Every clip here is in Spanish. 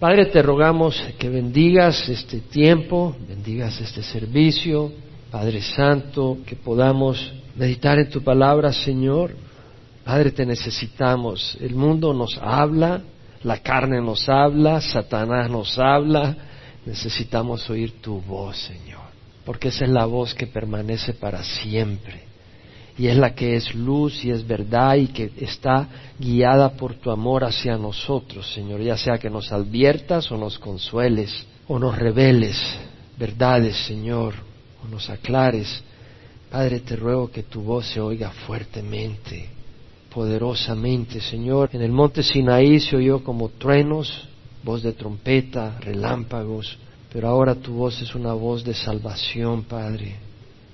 Padre, te rogamos que bendigas este tiempo, bendigas este servicio, Padre Santo, que podamos meditar en tu palabra, Señor. Padre, te necesitamos. El mundo nos habla, la carne nos habla, Satanás nos habla. Necesitamos oír tu voz, Señor, porque esa es la voz que permanece para siempre y es la que es luz y es verdad y que está guiada por tu amor hacia nosotros, Señor, ya sea que nos adviertas o nos consueles o nos reveles verdades, Señor, o nos aclares. Padre, te ruego que tu voz se oiga fuertemente, poderosamente, Señor. En el monte Sinaí se oyó como truenos, voz de trompeta, relámpagos, pero ahora tu voz es una voz de salvación, Padre,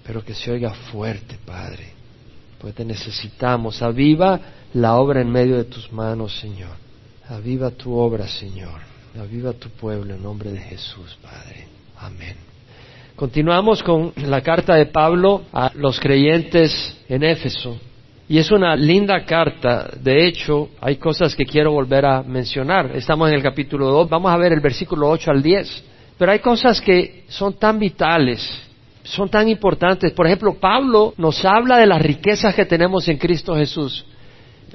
pero que se oiga fuerte, Padre pues te necesitamos. Aviva la obra en medio de tus manos, Señor. Aviva tu obra, Señor. Aviva tu pueblo en nombre de Jesús, Padre. Amén. Continuamos con la carta de Pablo a los creyentes en Éfeso. Y es una linda carta. De hecho, hay cosas que quiero volver a mencionar. Estamos en el capítulo 2. Vamos a ver el versículo 8 al 10. Pero hay cosas que son tan vitales son tan importantes. Por ejemplo, Pablo nos habla de las riquezas que tenemos en Cristo Jesús.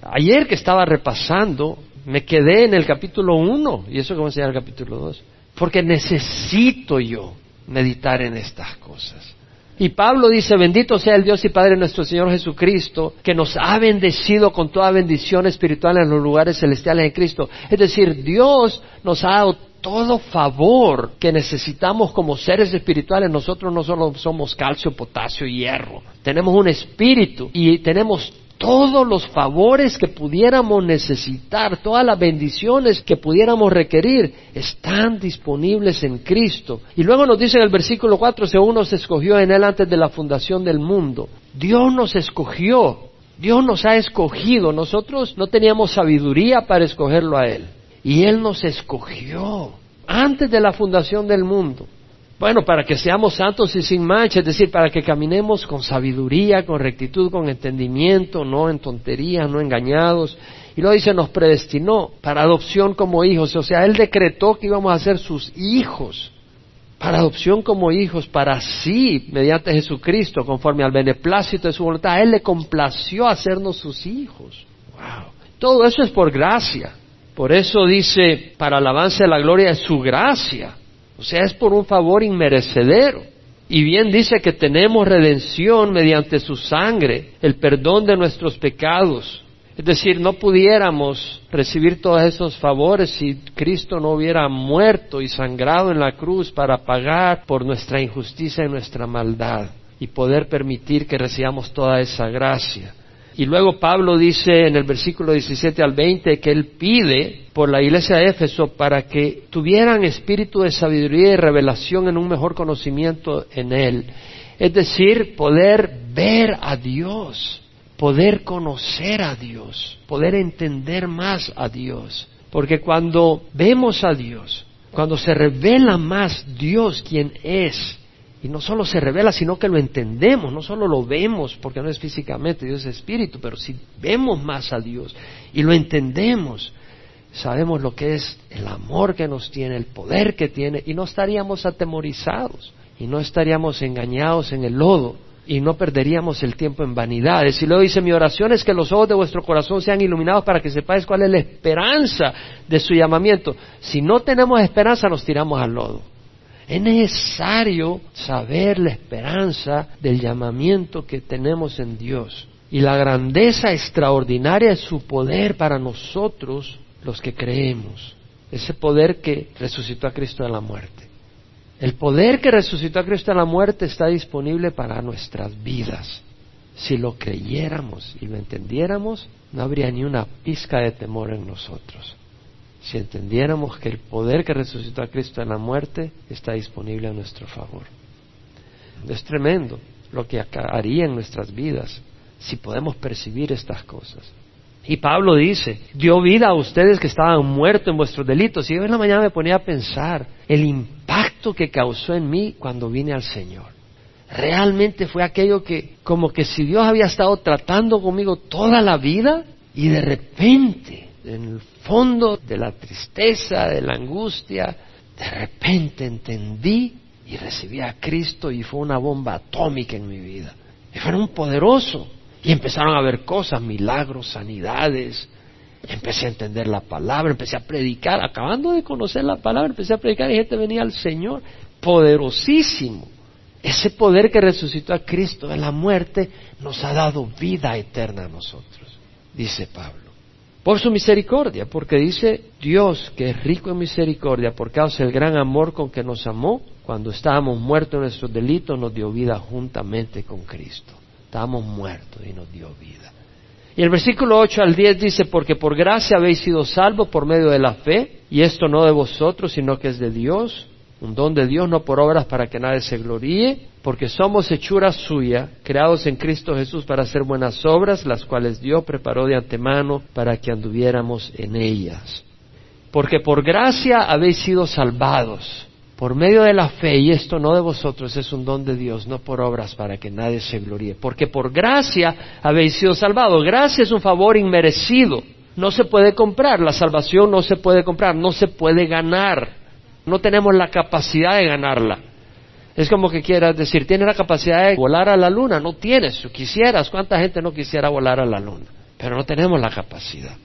Ayer que estaba repasando, me quedé en el capítulo 1, y eso que vamos a enseñar el capítulo 2, porque necesito yo meditar en estas cosas. Y Pablo dice, bendito sea el Dios y Padre nuestro Señor Jesucristo, que nos ha bendecido con toda bendición espiritual en los lugares celestiales en Cristo. Es decir, Dios nos ha todo favor que necesitamos como seres espirituales, nosotros no solo somos calcio, potasio y hierro, tenemos un espíritu y tenemos todos los favores que pudiéramos necesitar, todas las bendiciones que pudiéramos requerir, están disponibles en Cristo. Y luego nos dice en el versículo 4, según nos escogió en Él antes de la fundación del mundo. Dios nos escogió, Dios nos ha escogido, nosotros no teníamos sabiduría para escogerlo a Él. Y Él nos escogió antes de la fundación del mundo. Bueno, para que seamos santos y sin mancha, es decir, para que caminemos con sabiduría, con rectitud, con entendimiento, no en tonterías, no engañados. Y luego dice, nos predestinó para adopción como hijos. O sea, Él decretó que íbamos a ser sus hijos, para adopción como hijos, para sí, mediante Jesucristo, conforme al beneplácito de su voluntad. A Él le complació hacernos sus hijos. Wow. Todo eso es por gracia. Por eso dice, para alabanza de la gloria de su gracia. O sea, es por un favor inmerecedero. Y bien dice que tenemos redención mediante su sangre, el perdón de nuestros pecados. Es decir, no pudiéramos recibir todos esos favores si Cristo no hubiera muerto y sangrado en la cruz para pagar por nuestra injusticia y nuestra maldad y poder permitir que recibamos toda esa gracia. Y luego Pablo dice en el versículo 17 al 20 que él pide por la iglesia de Éfeso para que tuvieran espíritu de sabiduría y revelación en un mejor conocimiento en él. Es decir, poder ver a Dios, poder conocer a Dios, poder entender más a Dios. Porque cuando vemos a Dios, cuando se revela más Dios quien es, y no solo se revela, sino que lo entendemos, no solo lo vemos, porque no es físicamente, Dios es espíritu, pero si vemos más a Dios y lo entendemos, sabemos lo que es el amor que nos tiene, el poder que tiene, y no estaríamos atemorizados, y no estaríamos engañados en el lodo, y no perderíamos el tiempo en vanidades. Y luego dice, mi oración es que los ojos de vuestro corazón sean iluminados para que sepáis cuál es la esperanza de su llamamiento. Si no tenemos esperanza, nos tiramos al lodo. Es necesario saber la esperanza del llamamiento que tenemos en Dios y la grandeza extraordinaria de su poder para nosotros los que creemos. Ese poder que resucitó a Cristo de la muerte. El poder que resucitó a Cristo de la muerte está disponible para nuestras vidas. Si lo creyéramos y lo entendiéramos, no habría ni una pizca de temor en nosotros si entendiéramos que el poder que resucitó a Cristo en la muerte está disponible a nuestro favor. Es tremendo lo que haría en nuestras vidas si podemos percibir estas cosas. Y Pablo dice, dio vida a ustedes que estaban muertos en vuestros delitos. Y yo en la mañana me ponía a pensar el impacto que causó en mí cuando vine al Señor. Realmente fue aquello que, como que si Dios había estado tratando conmigo toda la vida y de repente en el fondo de la tristeza, de la angustia, de repente entendí y recibí a Cristo y fue una bomba atómica en mi vida. Y fue un poderoso. Y empezaron a ver cosas, milagros, sanidades. Empecé a entender la palabra, empecé a predicar. Acabando de conocer la palabra, empecé a predicar y gente venía al Señor. Poderosísimo. Ese poder que resucitó a Cristo de la muerte nos ha dado vida eterna a nosotros, dice Pablo. Por su misericordia, porque dice Dios que es rico en misericordia por causa del gran amor con que nos amó, cuando estábamos muertos en nuestros delitos, nos dio vida juntamente con Cristo. Estábamos muertos y nos dio vida. Y el versículo 8 al 10 dice, porque por gracia habéis sido salvos por medio de la fe, y esto no de vosotros, sino que es de Dios, un don de Dios, no por obras para que nadie se gloríe, porque somos hechura suya, creados en Cristo Jesús para hacer buenas obras, las cuales Dios preparó de antemano para que anduviéramos en ellas. Porque por gracia habéis sido salvados, por medio de la fe, y esto no de vosotros, es un don de Dios, no por obras para que nadie se gloríe. Porque por gracia habéis sido salvados. Gracia es un favor inmerecido. No se puede comprar, la salvación no se puede comprar, no se puede ganar. No tenemos la capacidad de ganarla. Es como que quieras decir, tienes la capacidad de volar a la luna, no tienes, quisieras, ¿cuánta gente no quisiera volar a la luna? Pero no tenemos la capacidad.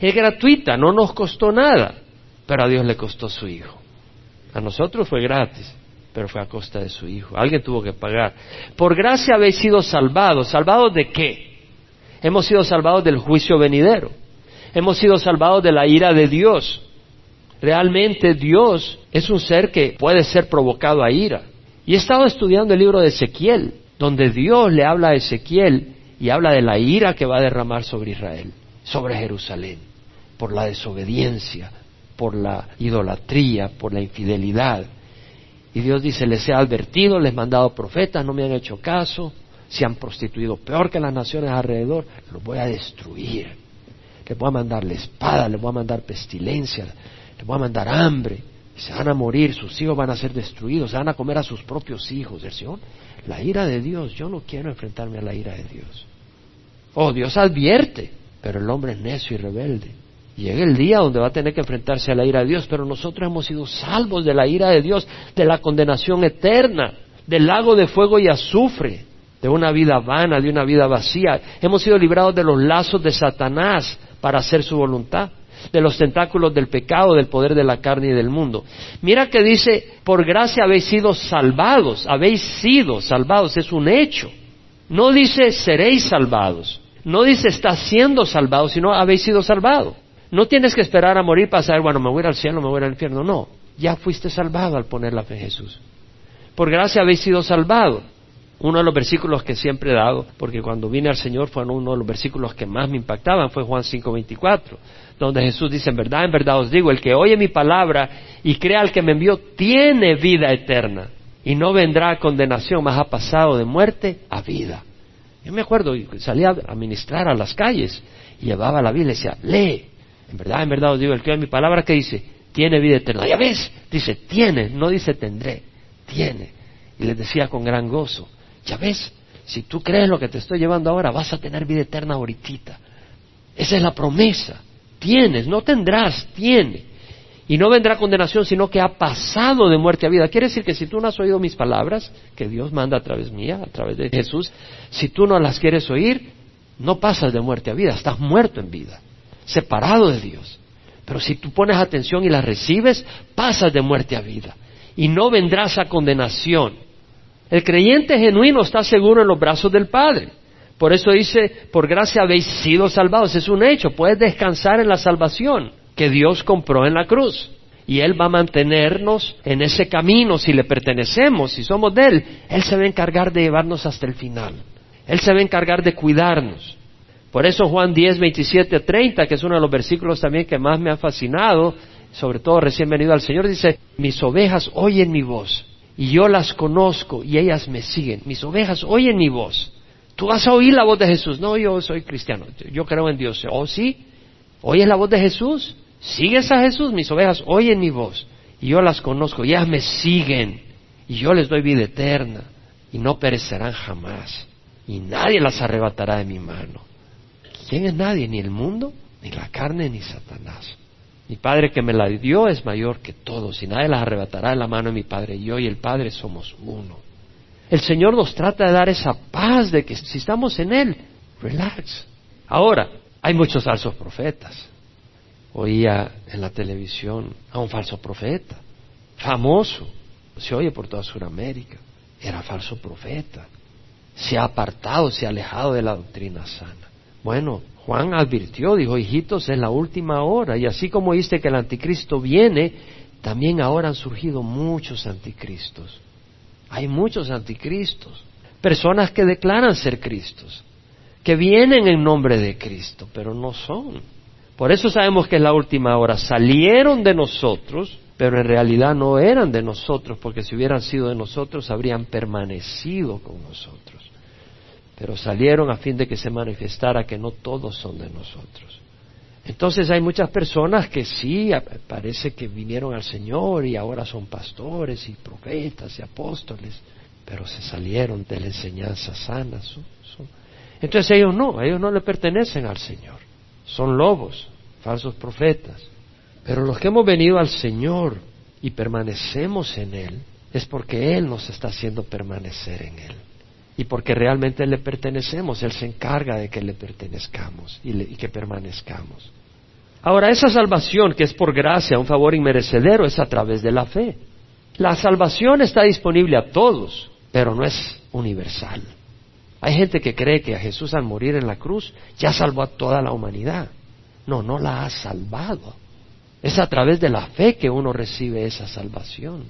Es gratuita, no nos costó nada, pero a Dios le costó su hijo. A nosotros fue gratis, pero fue a costa de su hijo. Alguien tuvo que pagar. Por gracia habéis sido salvados. ¿Salvados de qué? Hemos sido salvados del juicio venidero. Hemos sido salvados de la ira de Dios. Realmente Dios es un ser que puede ser provocado a ira. Y he estado estudiando el libro de Ezequiel, donde Dios le habla a Ezequiel y habla de la ira que va a derramar sobre Israel, sobre Jerusalén, por la desobediencia, por la idolatría, por la infidelidad. Y Dios dice, les he advertido, les he mandado profetas, no me han hecho caso, se han prostituido peor que las naciones alrededor, los voy a destruir. Les voy a mandar la espada, les voy a mandar pestilencia, les voy a mandar hambre, se van a morir, sus hijos van a ser destruidos, se van a comer a sus propios hijos. El Señor, la ira de Dios, yo no quiero enfrentarme a la ira de Dios. Oh, Dios advierte, pero el hombre es necio y rebelde. Llega el día donde va a tener que enfrentarse a la ira de Dios, pero nosotros hemos sido salvos de la ira de Dios, de la condenación eterna, del lago de fuego y azufre, de una vida vana, de una vida vacía. Hemos sido librados de los lazos de Satanás para hacer su voluntad de los tentáculos del pecado, del poder de la carne y del mundo. Mira que dice, por gracia habéis sido salvados, habéis sido salvados, es un hecho. No dice seréis salvados, no dice estás siendo salvados, sino habéis sido salvados. No tienes que esperar a morir para saber, bueno, me voy al cielo, me voy al infierno. No, ya fuiste salvado al poner la fe en Jesús. Por gracia habéis sido salvados. Uno de los versículos que siempre he dado, porque cuando vine al Señor fue uno de los versículos que más me impactaban, fue Juan 5:24, donde Jesús dice, en verdad, en verdad os digo, el que oye mi palabra y crea al que me envió, tiene vida eterna y no vendrá a condenación, más ha pasado de muerte a vida. Yo me acuerdo, salía a ministrar a las calles y llevaba la Biblia y decía, lee, en verdad, en verdad os digo, el que oye mi palabra, que dice? Tiene vida eterna. Ya ves, dice, tiene, no dice tendré, tiene. Y les decía con gran gozo, ya ves, si tú crees lo que te estoy llevando ahora, vas a tener vida eterna ahorita. Esa es la promesa. Tienes, no tendrás, tiene. Y no vendrá condenación, sino que ha pasado de muerte a vida. Quiere decir que si tú no has oído mis palabras, que Dios manda a través mía, a través de Jesús, si tú no las quieres oír, no pasas de muerte a vida, estás muerto en vida, separado de Dios. Pero si tú pones atención y las recibes, pasas de muerte a vida. Y no vendrás a condenación. El creyente genuino está seguro en los brazos del Padre. Por eso dice, por gracia habéis sido salvados. Es un hecho, puedes descansar en la salvación que Dios compró en la cruz. Y Él va a mantenernos en ese camino si le pertenecemos, si somos de Él. Él se va a encargar de llevarnos hasta el final. Él se va a encargar de cuidarnos. Por eso Juan 10, 27, 30, que es uno de los versículos también que más me ha fascinado, sobre todo recién venido al Señor, dice, mis ovejas oyen mi voz y yo las conozco y ellas me siguen. Mis ovejas oyen mi voz. Tú vas a oír la voz de Jesús. No, yo soy cristiano. Yo creo en Dios. ¿Oh, sí? ¿Oyes la voz de Jesús? ¿Sigues a Jesús? Mis ovejas oyen mi voz. Y yo las conozco. Y ellas me siguen. Y yo les doy vida eterna. Y no perecerán jamás. Y nadie las arrebatará de mi mano. ¿Quién es nadie? ¿Ni el mundo? ni la carne ni Satanás. Mi Padre que me la dio es mayor que todos y nadie las arrebatará de la mano de mi Padre. Yo y el Padre somos uno. El Señor nos trata de dar esa paz de que si estamos en Él, relax. Ahora, hay muchos falsos profetas. Oía en la televisión a un falso profeta, famoso, se oye por toda Sudamérica. Era falso profeta. Se ha apartado, se ha alejado de la doctrina sana. Bueno, Juan advirtió, dijo, hijitos, es la última hora. Y así como viste que el anticristo viene, también ahora han surgido muchos anticristos. Hay muchos anticristos. Personas que declaran ser Cristos, que vienen en nombre de Cristo, pero no son. Por eso sabemos que es la última hora. Salieron de nosotros, pero en realidad no eran de nosotros, porque si hubieran sido de nosotros habrían permanecido con nosotros pero salieron a fin de que se manifestara que no todos son de nosotros. Entonces hay muchas personas que sí, parece que vinieron al Señor y ahora son pastores y profetas y apóstoles, pero se salieron de la enseñanza sana. Entonces ellos no, ellos no le pertenecen al Señor, son lobos, falsos profetas. Pero los que hemos venido al Señor y permanecemos en Él, es porque Él nos está haciendo permanecer en Él y porque realmente le pertenecemos, Él se encarga de que le pertenezcamos y, que permanezcamos. Ahora, esa salvación que es por gracia, un favor inmerecedero, es a través de la fe. La salvación está disponible a todos, pero no es universal. Hay gente que cree que a Jesús al morir en la cruz ya salvó a toda la humanidad. No, no la ha salvado. Es a través de la fe que uno recibe esa salvación.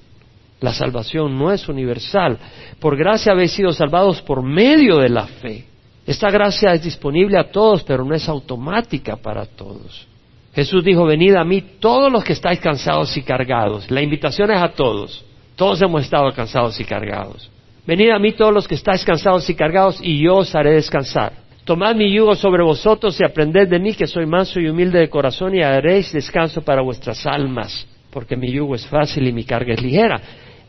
La salvación no es universal. Por gracia habéis sido salvados por medio de la fe. Esta gracia es disponible a todos, pero no es automática para todos. Jesús dijo, venid a mí todos los que estáis cansados y cargados. La invitación es a todos. Todos hemos estado cansados y cargados. Venid a mí todos los que estáis cansados y cargados y yo os haré descansar. Tomad mi yugo sobre vosotros y aprended de mí que soy manso y humilde de corazón y haréis descanso para vuestras almas, porque mi yugo es fácil y mi carga es ligera.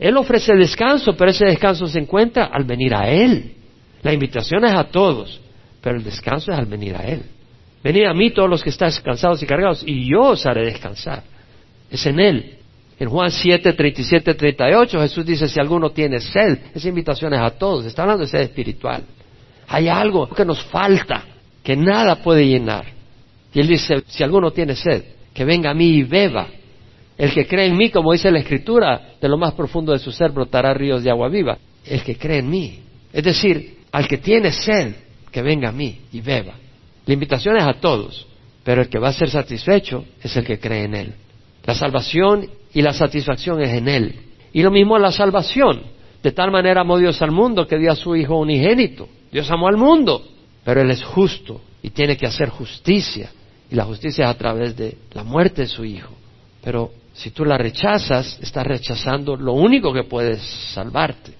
Él ofrece descanso, pero ese descanso se encuentra al venir a Él. La invitación es a todos, pero el descanso es al venir a Él. Venid a mí todos los que estáis cansados y cargados, y yo os haré descansar. Es en Él. En Juan 7, 37, 38 Jesús dice, si alguno tiene sed, esa invitación es a todos, está hablando de sed espiritual. Hay algo que nos falta, que nada puede llenar. Y Él dice, si alguno tiene sed, que venga a mí y beba. El que cree en mí, como dice la Escritura, de lo más profundo de su ser brotará ríos de agua viva. El que cree en mí. Es decir, al que tiene sed, que venga a mí y beba. La invitación es a todos, pero el que va a ser satisfecho es el que cree en Él. La salvación y la satisfacción es en Él. Y lo mismo la salvación. De tal manera amó Dios al mundo que dio a su Hijo unigénito. Dios amó al mundo, pero Él es justo y tiene que hacer justicia. Y la justicia es a través de la muerte de su Hijo. Pero si tú la rechazas, estás rechazando lo único que puede salvarte.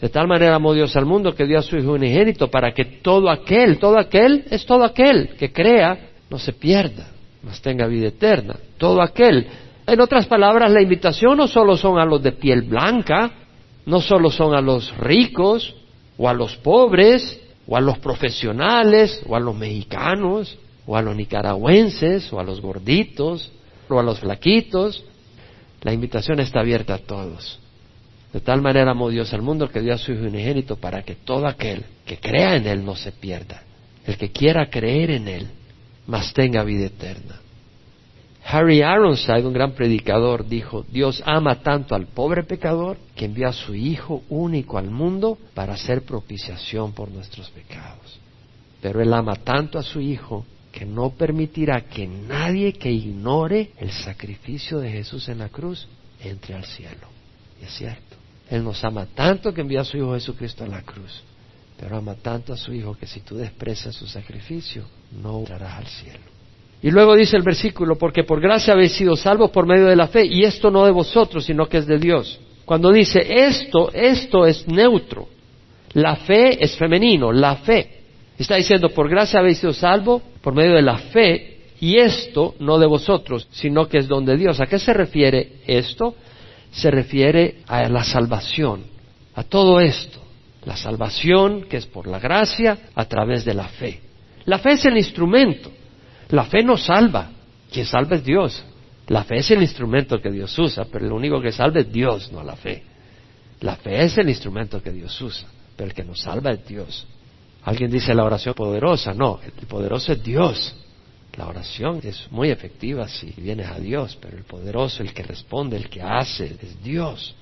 De tal manera amó Dios al mundo que dio a su Hijo unigénito para que todo aquel, todo aquel es todo aquel que crea, no se pierda, mas tenga vida eterna. Todo aquel. En otras palabras, la invitación no solo son a los de piel blanca, no solo son a los ricos, o a los pobres, o a los profesionales, o a los mexicanos, o a los nicaragüenses, o a los gorditos, a los flaquitos. La invitación está abierta a todos. De tal manera amó Dios al mundo que dio a su Hijo unigénito para que todo aquel que crea en Él no se pierda. El que quiera creer en Él, mas tenga vida eterna. Harry Ironside, un gran predicador, dijo, Dios ama tanto al pobre pecador que envió a su Hijo único al mundo para hacer propiciación por nuestros pecados. Pero Él ama tanto a su Hijo que no permitirá que nadie que ignore el sacrificio de Jesús en la cruz entre al cielo. Es cierto. Él nos ama tanto que envió a su Hijo Jesucristo a la cruz. Pero ama tanto a su Hijo que si tú desprecias su sacrificio, no entrarás al cielo. Y luego dice el versículo, porque por gracia habéis sido salvos por medio de la fe, y esto no de vosotros, sino que es de Dios. Cuando dice esto, esto es neutro. La fe es femenino, la fe. Está diciendo, por gracia habéis sido salvos por medio de la fe, y esto no de vosotros, sino que es don de Dios. ¿A qué se refiere esto? Se refiere a la salvación, a todo esto. La salvación que es por la gracia a través de la fe. La fe es el instrumento. La fe no salva, quien salva es Dios. La fe es el instrumento que Dios usa, pero lo único que salva es Dios, no la fe. La fe es el instrumento que Dios usa, pero el que nos salva es Dios. Alguien dice la oración poderosa, no, el poderoso es Dios. La oración es muy efectiva si vienes a Dios, pero el poderoso, el que responde, el que hace, es Dios.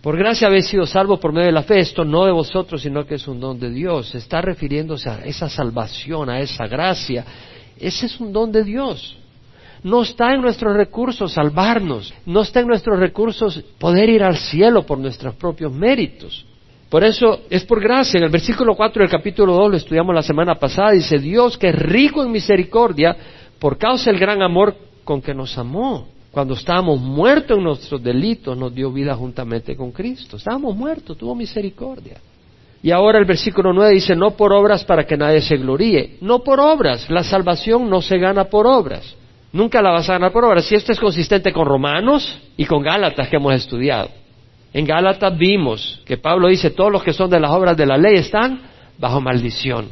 Por gracia habéis sido salvos por medio de la fe, esto no de vosotros, sino que es un don de Dios. Está refiriéndose a esa salvación, a esa gracia. Ese es un don de Dios. No está en nuestros recursos salvarnos, no está en nuestros recursos poder ir al cielo por nuestros propios méritos. Por eso es por gracia. En el versículo 4 del capítulo 2 lo estudiamos la semana pasada. Dice Dios que es rico en misericordia por causa del gran amor con que nos amó. Cuando estábamos muertos en nuestros delitos, nos dio vida juntamente con Cristo. Estábamos muertos, tuvo misericordia. Y ahora el versículo 9 dice, no por obras para que nadie se gloríe. No por obras. La salvación no se gana por obras. Nunca la vas a ganar por obras. Si esto es consistente con Romanos y con Gálatas que hemos estudiado. En Gálatas vimos que Pablo dice, todos los que son de las obras de la ley están bajo maldición.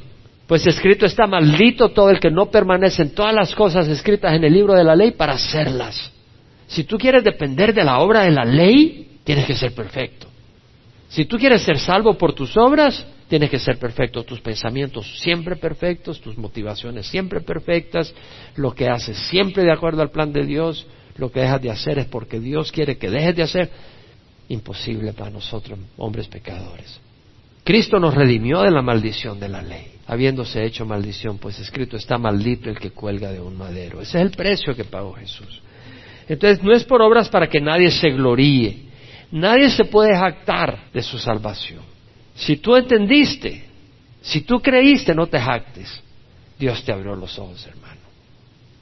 Pues escrito está maldito todo el que no permanece en todas las cosas escritas en el libro de la ley para hacerlas. Si tú quieres depender de la obra de la ley, tienes que ser perfecto. Si tú quieres ser salvo por tus obras, tienes que ser perfecto. Tus pensamientos siempre perfectos, tus motivaciones siempre perfectas, lo que haces siempre de acuerdo al plan de Dios, lo que dejas de hacer es porque Dios quiere que dejes de hacer imposible para nosotros, hombres pecadores. Cristo nos redimió de la maldición de la ley, habiéndose hecho maldición, pues escrito está maldito el que cuelga de un madero. Ese es el precio que pagó Jesús. Entonces no es por obras para que nadie se gloríe. Nadie se puede jactar de su salvación. Si tú entendiste, si tú creíste, no te jactes. Dios te abrió los ojos, hermano.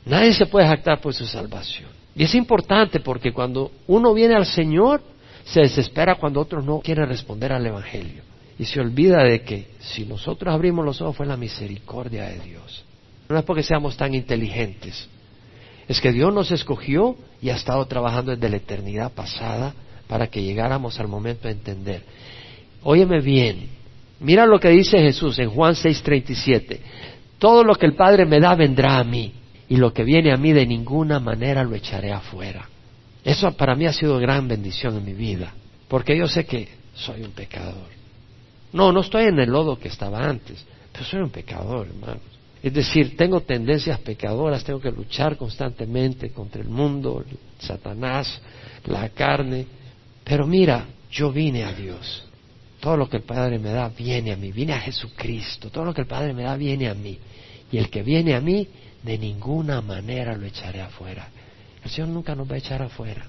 Nadie se puede jactar por su salvación. Y es importante porque cuando uno viene al Señor, se desespera cuando otros no quieren responder al Evangelio. Y se olvida de que si nosotros abrimos los ojos fue la misericordia de Dios. No es porque seamos tan inteligentes. Es que Dios nos escogió y ha estado trabajando desde la eternidad pasada para que llegáramos al momento de entender. Óyeme bien, mira lo que dice Jesús en Juan 6:37. Todo lo que el Padre me da vendrá a mí y lo que viene a mí de ninguna manera lo echaré afuera. Eso para mí ha sido gran bendición en mi vida, porque yo sé que soy un pecador. No, no estoy en el lodo que estaba antes, pero soy un pecador, hermanos. Es decir, tengo tendencias pecadoras, tengo que luchar constantemente contra el mundo, Satanás, la carne. Pero mira, yo vine a Dios. Todo lo que el Padre me da viene a mí, viene a Jesucristo. Todo lo que el Padre me da viene a mí. Y el que viene a mí, de ninguna manera lo echaré afuera. El Señor nunca nos va a echar afuera.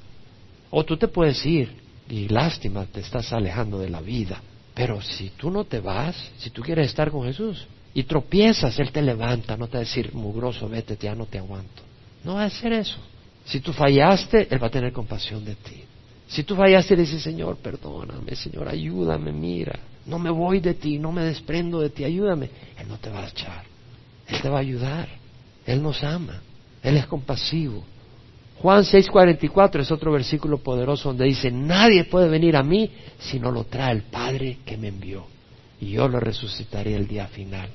O tú te puedes ir y lástima, te estás alejando de la vida. Pero si tú no te vas, si tú quieres estar con Jesús y tropiezas, Él te levanta, no te va a decir, mugroso, vete, ya no te aguanto. No va a hacer eso. Si tú fallaste, Él va a tener compasión de ti. Si tú fallaste y dices, Señor, perdóname, Señor, ayúdame, mira, no me voy de ti, no me desprendo de ti, ayúdame. Él no te va a echar. Él te va a ayudar. Él nos ama. Él es compasivo. Juan 6:44 es otro versículo poderoso donde dice, nadie puede venir a mí si no lo trae el Padre que me envió. Y yo lo resucitaré el día final.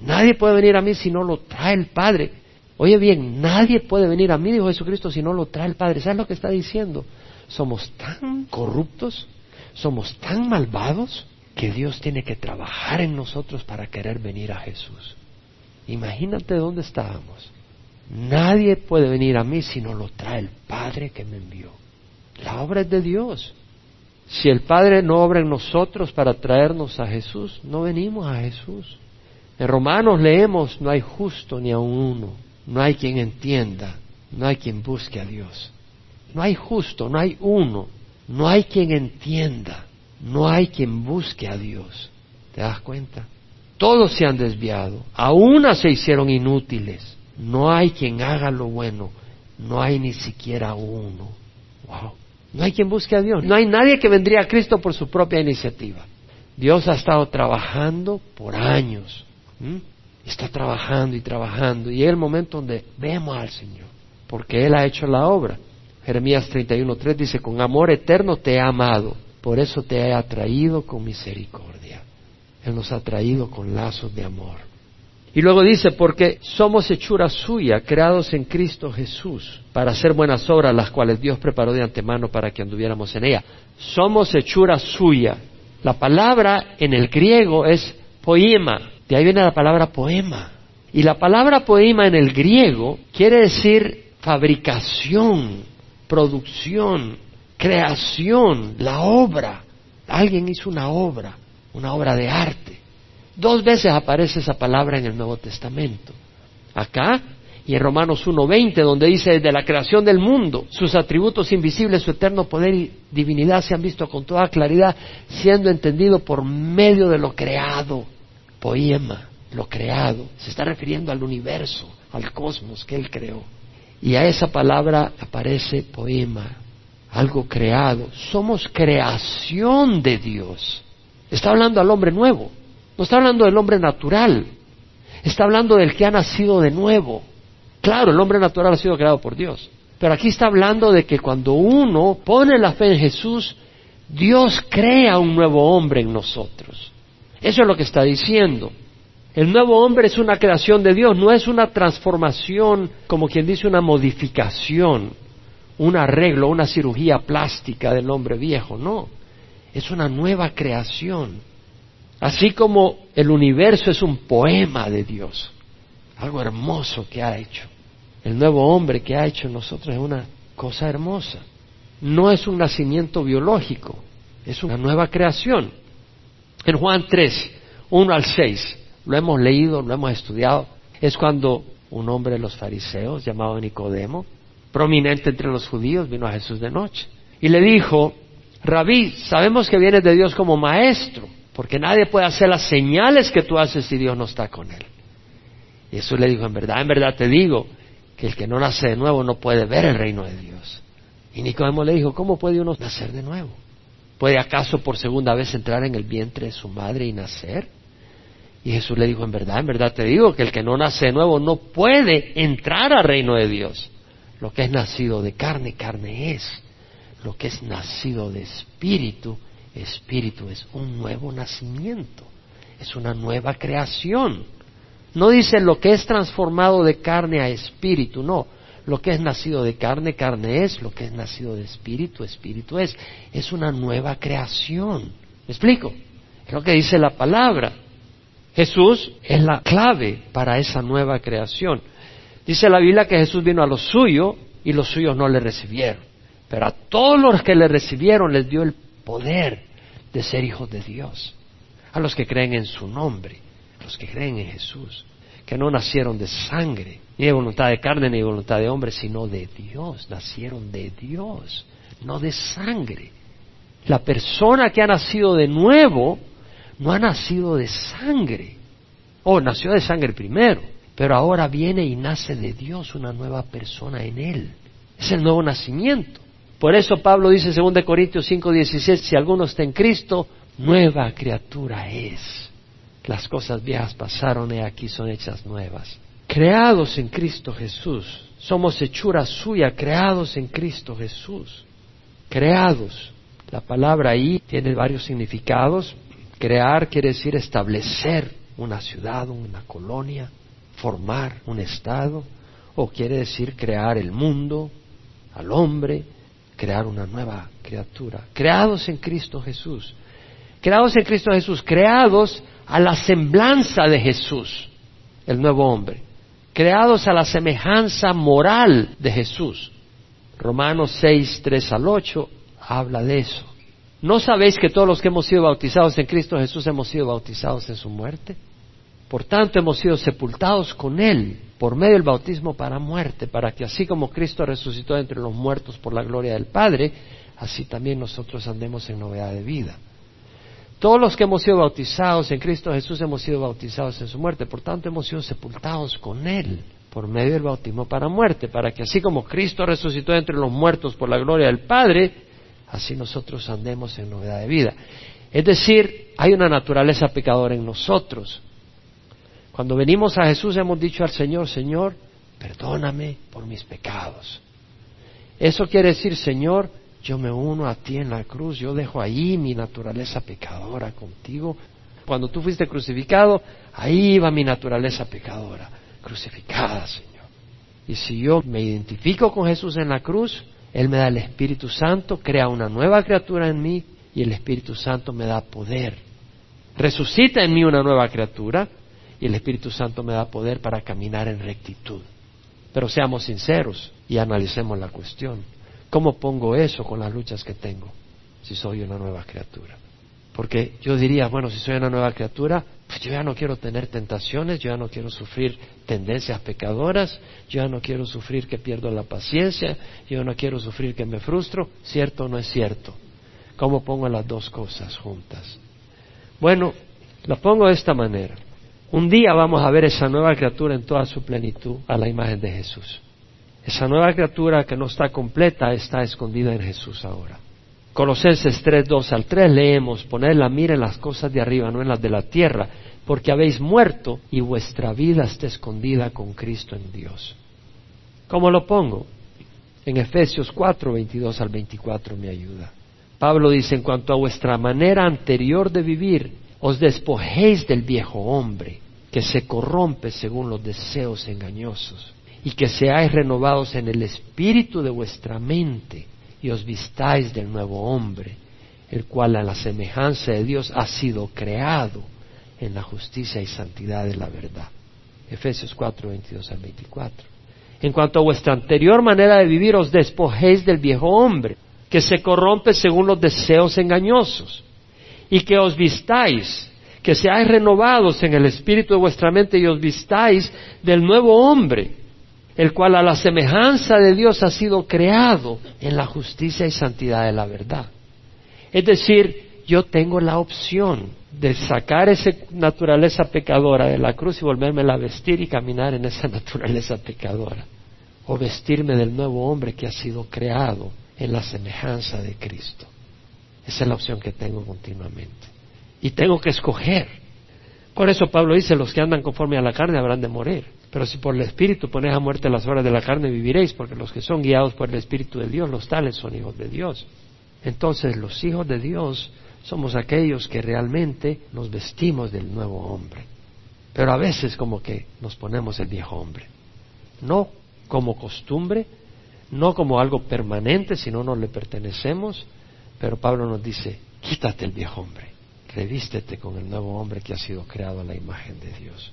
Nadie puede venir a mí si no lo trae el Padre. Oye bien, nadie puede venir a mí, dijo Jesucristo, si no lo trae el Padre. ¿Sabes lo que está diciendo? Somos tan corruptos, somos tan malvados, que Dios tiene que trabajar en nosotros para querer venir a Jesús. Imagínate dónde estábamos. Nadie puede venir a mí si no lo trae el Padre que me envió. La obra es de Dios. Si el Padre no obra en nosotros para traernos a Jesús, no venimos a Jesús. En Romanos leemos, no hay justo ni a uno, no hay quien entienda, no hay quien busque a Dios. No hay justo, no hay uno, no hay quien entienda, no hay quien busque a Dios. ¿Te das cuenta? Todos se han desviado, a una se hicieron inútiles. No hay quien haga lo bueno, no hay ni siquiera uno. Wow. No hay quien busque a Dios, no hay nadie que vendría a Cristo por su propia iniciativa. Dios ha estado trabajando por años. Está trabajando y trabajando. Y es el momento donde vemos al Señor, porque Él ha hecho la obra. Jeremías 31.3 dice, con amor eterno te he amado, por eso te he atraído con misericordia. Él nos ha traído con lazos de amor. Y luego dice, porque somos hechura suya, creados en Cristo Jesús, para hacer buenas obras, las cuales Dios preparó de antemano para que anduviéramos en ella. Somos hechura suya. La palabra en el griego es poema, de ahí viene la palabra poema. Y la palabra poema en el griego quiere decir fabricación, producción, creación, la obra. Alguien hizo una obra, una obra de arte. Dos veces aparece esa palabra en el Nuevo Testamento. Acá y en Romanos 1.20, donde dice, desde la creación del mundo, sus atributos invisibles, su eterno poder y divinidad se han visto con toda claridad, siendo entendido por medio de lo creado. Poema, lo creado. Se está refiriendo al universo, al cosmos que él creó. Y a esa palabra aparece poema, algo creado. Somos creación de Dios. Está hablando al hombre nuevo. No está hablando del hombre natural, está hablando del que ha nacido de nuevo. Claro, el hombre natural ha sido creado por Dios, pero aquí está hablando de que cuando uno pone la fe en Jesús, Dios crea un nuevo hombre en nosotros. Eso es lo que está diciendo. El nuevo hombre es una creación de Dios, no es una transformación, como quien dice, una modificación, un arreglo, una cirugía plástica del hombre viejo, no. Es una nueva creación. Así como el universo es un poema de Dios, algo hermoso que ha hecho. El nuevo hombre que ha hecho en nosotros es una cosa hermosa. No es un nacimiento biológico, es una nueva creación. En Juan 3, 1 al 6, lo hemos leído, lo hemos estudiado, es cuando un hombre de los fariseos llamado Nicodemo, prominente entre los judíos, vino a Jesús de noche y le dijo, Rabí, sabemos que vienes de Dios como maestro porque nadie puede hacer las señales que tú haces si Dios no está con él. Y Jesús le dijo, en verdad, en verdad te digo, que el que no nace de nuevo no puede ver el reino de Dios. Y Nicodemo le dijo, ¿cómo puede uno nacer de nuevo? ¿Puede acaso por segunda vez entrar en el vientre de su madre y nacer? Y Jesús le dijo, en verdad, en verdad te digo, que el que no nace de nuevo no puede entrar al reino de Dios. Lo que es nacido de carne, carne es. Lo que es nacido de espíritu, espíritu, es un nuevo nacimiento, es una nueva creación. No dice lo que es transformado de carne a espíritu, no. Lo que es nacido de carne, carne es, lo que es nacido de espíritu, espíritu es. Es una nueva creación. ¿Me explico? Es lo que dice la palabra. Jesús es la clave para esa nueva creación. Dice la Biblia que Jesús vino a los suyos y los suyos no le recibieron. Pero a todos los que le recibieron les dio el poder de ser hijos de Dios, a los que creen en su nombre, a los que creen en Jesús, que no nacieron de sangre, ni de voluntad de carne, ni de voluntad de hombre, sino de Dios, nacieron de Dios, no de sangre. La persona que ha nacido de nuevo no ha nacido de sangre, o nació de sangre primero, pero ahora viene y nace de Dios una nueva persona en él. Es el nuevo nacimiento. Por eso Pablo dice en 2 Corintios 5:16, si alguno está en Cristo, nueva criatura es. Las cosas viejas pasaron y aquí son hechas nuevas. Creados en Cristo Jesús, somos hechura suya, creados en Cristo Jesús. Creados. La palabra ahí tiene varios significados. Crear quiere decir establecer una ciudad, una colonia, formar un estado, o quiere decir crear el mundo, al hombre, crear una nueva criatura, creados en Cristo Jesús, creados en Cristo Jesús, creados a la semblanza de Jesús, el nuevo hombre, creados a la semejanza moral de Jesús. Romanos 6, 3 al 8 habla de eso. ¿No sabéis que todos los que hemos sido bautizados en Cristo Jesús hemos sido bautizados en su muerte? Por tanto, hemos sido sepultados con Él por medio del bautismo para muerte, para que así como Cristo resucitó entre los muertos por la gloria del Padre, así también nosotros andemos en novedad de vida. Todos los que hemos sido bautizados en Cristo Jesús hemos sido bautizados en su muerte, por tanto hemos sido sepultados con Él por medio del bautismo para muerte, para que así como Cristo resucitó entre los muertos por la gloria del Padre, así nosotros andemos en novedad de vida. Es decir, hay una naturaleza pecadora en nosotros, cuando venimos a Jesús hemos dicho al Señor, Señor, perdóname por mis pecados. Eso quiere decir, Señor, yo me uno a ti en la cruz, yo dejo ahí mi naturaleza pecadora contigo, Cuando tú fuiste crucificado, ahí va mi naturaleza pecadora, crucificada, Señor. Y si yo me identifico con Jesús en la cruz, Él me da el Espíritu Santo, crea una nueva criatura en mí y el Espíritu Santo me da poder. Resucita en mí una nueva criatura y el Espíritu Santo me da poder para caminar en rectitud. Pero seamos sinceros y analicemos la cuestión. ¿Cómo pongo eso con las luchas que tengo si soy una nueva criatura? Porque yo diría, bueno, si soy una nueva criatura, pues yo ya no quiero tener tentaciones, yo ya no quiero sufrir tendencias pecadoras, yo ya no quiero sufrir que pierdo la paciencia, yo no quiero sufrir que me frustro. ¿Cierto o no es cierto? ¿Cómo pongo las dos cosas juntas? Bueno, lo pongo de esta manera. Un día vamos a ver esa nueva criatura en toda su plenitud a la imagen de Jesús. Esa nueva criatura que no está completa está escondida en Jesús ahora. Colosenses 3, 2 al 3 leemos, poned la mira en las cosas de arriba, no en las de la tierra, porque habéis muerto y vuestra vida está escondida con Cristo en Dios. ¿Cómo lo pongo? En Efesios 4, 22 al 24 me ayuda. Pablo dice, en cuanto a vuestra manera anterior de vivir, os despojéis del viejo hombre, que se corrompe según los deseos engañosos, y que seáis renovados en el espíritu de vuestra mente, y os vistáis del nuevo hombre, el cual a la semejanza de Dios ha sido creado en la justicia y santidad de la verdad. Efesios 4, 22 al 24. En cuanto a vuestra anterior manera de vivir, os despojéis del viejo hombre, que se corrompe según los deseos engañosos, y que os vistáis, que seáis renovados en el espíritu de vuestra mente y os vistáis del nuevo hombre, el cual a la semejanza de Dios ha sido creado en la justicia y santidad de la verdad. Es decir, yo tengo la opción de sacar esa naturaleza pecadora de la cruz y volverme a vestir y caminar en esa naturaleza pecadora, o vestirme del nuevo hombre que ha sido creado en la semejanza de Cristo. Esa es la opción que tengo continuamente. Y tengo que escoger. Por eso Pablo dice, los que andan conforme a la carne habrán de morir. Pero si por el Espíritu pones a muerte las horas de la carne, viviréis, porque los que son guiados por el Espíritu de Dios, los tales son hijos de Dios. Entonces los hijos de Dios somos aquellos que realmente nos vestimos del nuevo hombre. Pero a veces como que nos ponemos el viejo hombre. No como costumbre, no como algo permanente, si no nos le pertenecemos, pero Pablo nos dice, quítate el viejo hombre, revístete con el nuevo hombre que ha sido creado a la imagen de Dios.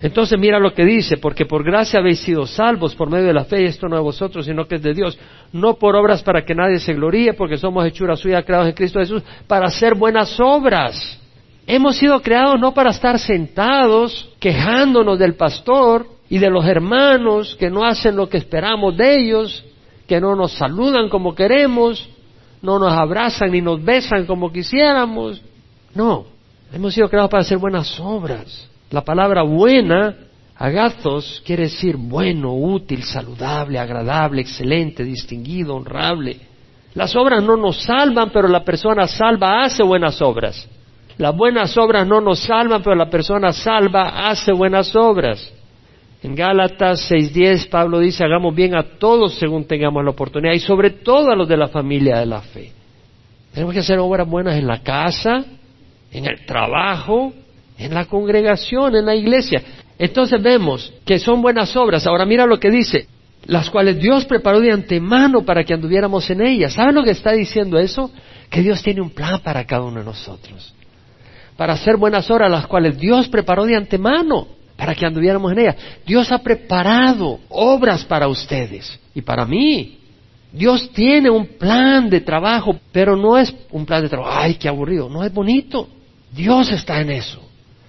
Entonces mira lo que dice, porque por gracia habéis sido salvos por medio de la fe, y esto no de vosotros, sino que es de Dios, no por obras para que nadie se gloríe, porque somos hechura suya creados en Cristo Jesús, para hacer buenas obras. Hemos sido creados no para estar sentados quejándonos del pastor, y de los hermanos que no hacen lo que esperamos de ellos, que no nos saludan como queremos, no nos abrazan ni nos besan como quisiéramos. No, hemos sido creados para hacer buenas obras. La palabra buena, agathos, quiere decir bueno, útil, saludable, agradable, excelente, distinguido, honrable. Las obras no nos salvan, pero la persona salva hace buenas obras. Las buenas obras no nos salvan, pero la persona salva hace buenas obras. En Gálatas 6:10 Pablo dice, hagamos bien a todos según tengamos la oportunidad y sobre todo a los de la familia de la fe. Tenemos que hacer obras buenas en la casa, en el trabajo, en la congregación, en la iglesia. Entonces vemos que son buenas obras. Ahora mira lo que dice, las cuales Dios preparó de antemano para que anduviéramos en ellas. ¿Saben lo que está diciendo eso? Que Dios tiene un plan para cada uno de nosotros. Para hacer buenas obras, las cuales Dios preparó de antemano para que anduviéramos en ella. Dios ha preparado obras para ustedes y para mí. Dios tiene un plan de trabajo, pero no es un plan de trabajo, ay, qué aburrido, no es bonito. Dios está en eso.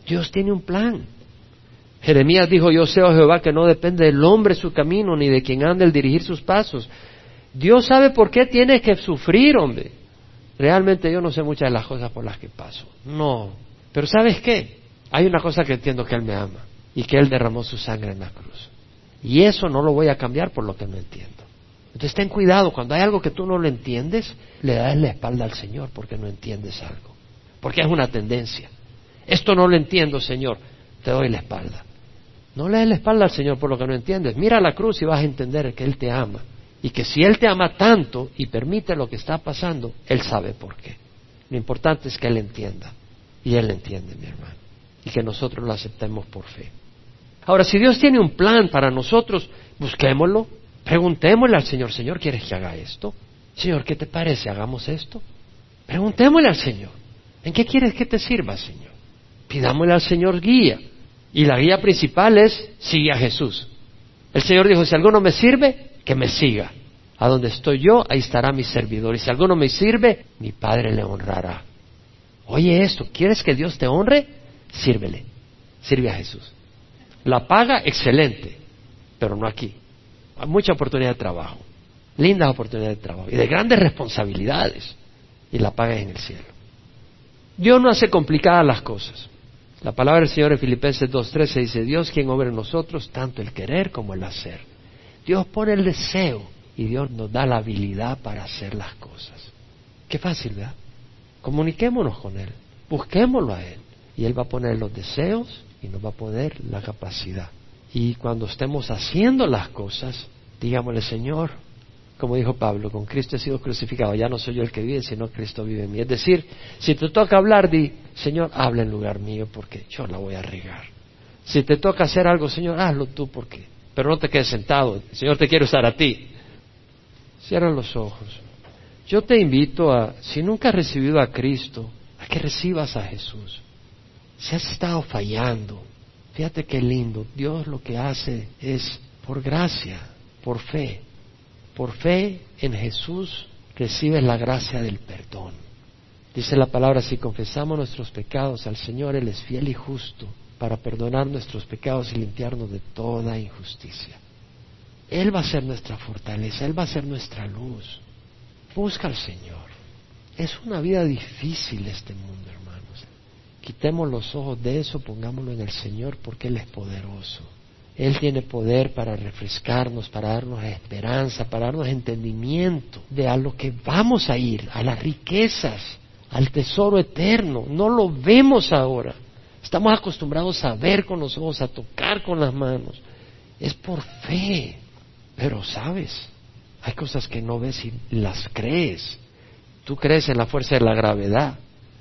Dios tiene un plan. Jeremías dijo, yo sé, oh Jehová, que no depende del hombre su camino, ni de quien anda el dirigir sus pasos. Dios sabe por qué tiene que sufrir, hombre. Realmente yo no sé muchas de las cosas por las que paso. No. Pero ¿sabes qué? Hay una cosa que entiendo que Él me ama y que Él derramó su sangre en la cruz. Y eso no lo voy a cambiar por lo que no entiendo. Entonces ten cuidado, cuando hay algo que tú no lo entiendes, le das la espalda al Señor porque no entiendes algo. Porque es una tendencia. Esto no lo entiendo, Señor, te doy la espalda. No le des la espalda al Señor por lo que no entiendes. Mira la cruz y vas a entender que Él te ama. Y que si Él te ama tanto y permite lo que está pasando, Él sabe por qué. Lo importante es que Él entienda. Y Él entiende, mi hermano. Y que nosotros lo aceptemos por fe. Ahora, si Dios tiene un plan para nosotros, busquémoslo. Preguntémosle al Señor, Señor, ¿quieres que haga esto? Señor, ¿qué te parece? ¿Hagamos esto? Preguntémosle al Señor. ¿En qué quieres que te sirva, Señor? Pidámosle al Señor guía. Y la guía principal es, sigue a Jesús. El Señor dijo, si alguno me sirve, que me siga. A donde estoy yo, ahí estará mi servidor. Y si alguno me sirve, mi Padre le honrará. Oye esto, ¿quieres que Dios te honre? Sírvele. Sirve a Jesús. La paga, excelente, pero no aquí. Hay mucha oportunidad de trabajo, lindas oportunidades de trabajo y de grandes responsabilidades. Y la paga es en el cielo. Dios no hace complicadas las cosas. La palabra del Señor en Filipenses 2.13 dice, Dios quien obra en nosotros tanto el querer como el hacer. Dios pone el deseo y Dios nos da la habilidad para hacer las cosas. Qué fácil, ¿verdad? Comuniquémonos con Él, busquémoslo a Él y Él va a poner los deseos y nos va a poner la capacidad. Y cuando estemos haciendo las cosas, digámosle, Señor, como dijo Pablo, con Cristo he sido crucificado, ya no soy yo el que vive, sino Cristo vive en mí. Es decir, si te toca hablar, di, Señor, habla en lugar mío porque yo la voy a regar. Si te toca hacer algo, Señor, hazlo tú porque, pero no te quedes sentado, Señor te quiere usar a ti. Cierra los ojos. Yo te invito a, si nunca has recibido a Cristo, a que recibas a Jesús. Si has estado fallando, fíjate qué lindo, Dios lo que hace es por gracia, por fe por fe en Jesús recibes la gracia del perdón. Dice la palabra, si confesamos nuestros pecados al Señor, Él es fiel y justo para perdonar nuestros pecados y limpiarnos de toda injusticia. Él va a ser nuestra fortaleza, Él va a ser nuestra luz. Busca al Señor. Es una vida difícil este mundo, hermanos. Quitemos los ojos de eso, pongámoslo en el Señor porque Él es poderoso. Él tiene poder para refrescarnos, para darnos esperanza, para darnos entendimiento de a lo que vamos a ir, a las riquezas, al tesoro eterno. No lo vemos ahora. Estamos acostumbrados a ver con los ojos, a tocar con las manos. Es por fe. Pero sabes, hay cosas que no ves y las crees. Tú crees en la fuerza de la gravedad.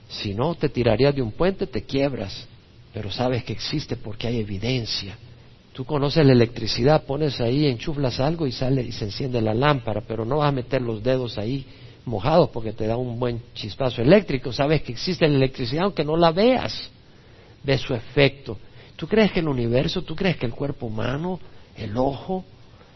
Si no, te tirarías de un puente, te quiebras. Pero sabes que existe porque hay evidencia Tú conoces la electricidad, pones ahí, enchuflas algo y sale y se enciende la lámpara, pero no vas a meter los dedos ahí mojados porque te da un buen chispazo eléctrico. Sabes que existe la electricidad aunque no la veas. Ves su efecto. ¿Tú crees que el universo, tú crees que el cuerpo humano, el ojo,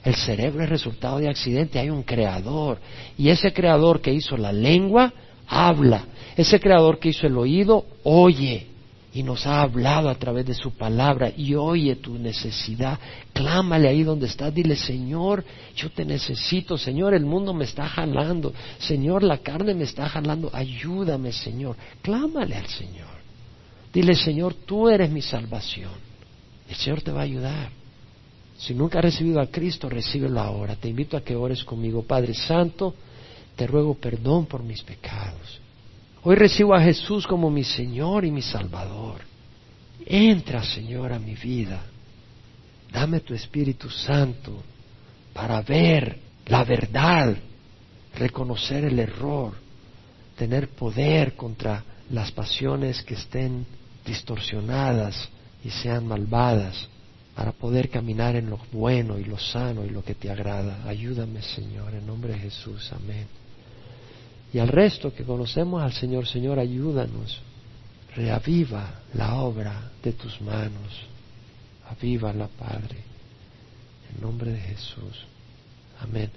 el cerebro es resultado de accidente? Hay un creador. Y ese creador que hizo la lengua, habla. Ese creador que hizo el oído, oye y nos ha hablado a través de su palabra y oye tu necesidad. Clámale ahí donde estás, dile, Señor, yo te necesito, Señor, el mundo me está jalando, Señor, la carne me está jalando, ayúdame, Señor. Clámale al Señor. Dile, Señor, tú eres mi salvación. El Señor te va a ayudar. Si nunca has recibido a Cristo, recíbelo ahora. Te invito a que ores conmigo. Padre Santo, te ruego perdón por mis pecados. Hoy recibo a Jesús como mi Señor y mi Salvador. Entra, Señor, a mi vida. Dame tu Espíritu Santo para ver la verdad, reconocer el error, tener poder contra las pasiones que estén distorsionadas y sean malvadas, para poder caminar en lo bueno y lo sano y lo que te agrada. Ayúdame, Señor, en nombre de Jesús. Amén. Y al resto que conocemos al Señor, Señor, ayúdanos. Reaviva la obra de tus manos. Avívala, Padre. En nombre de Jesús. Amén.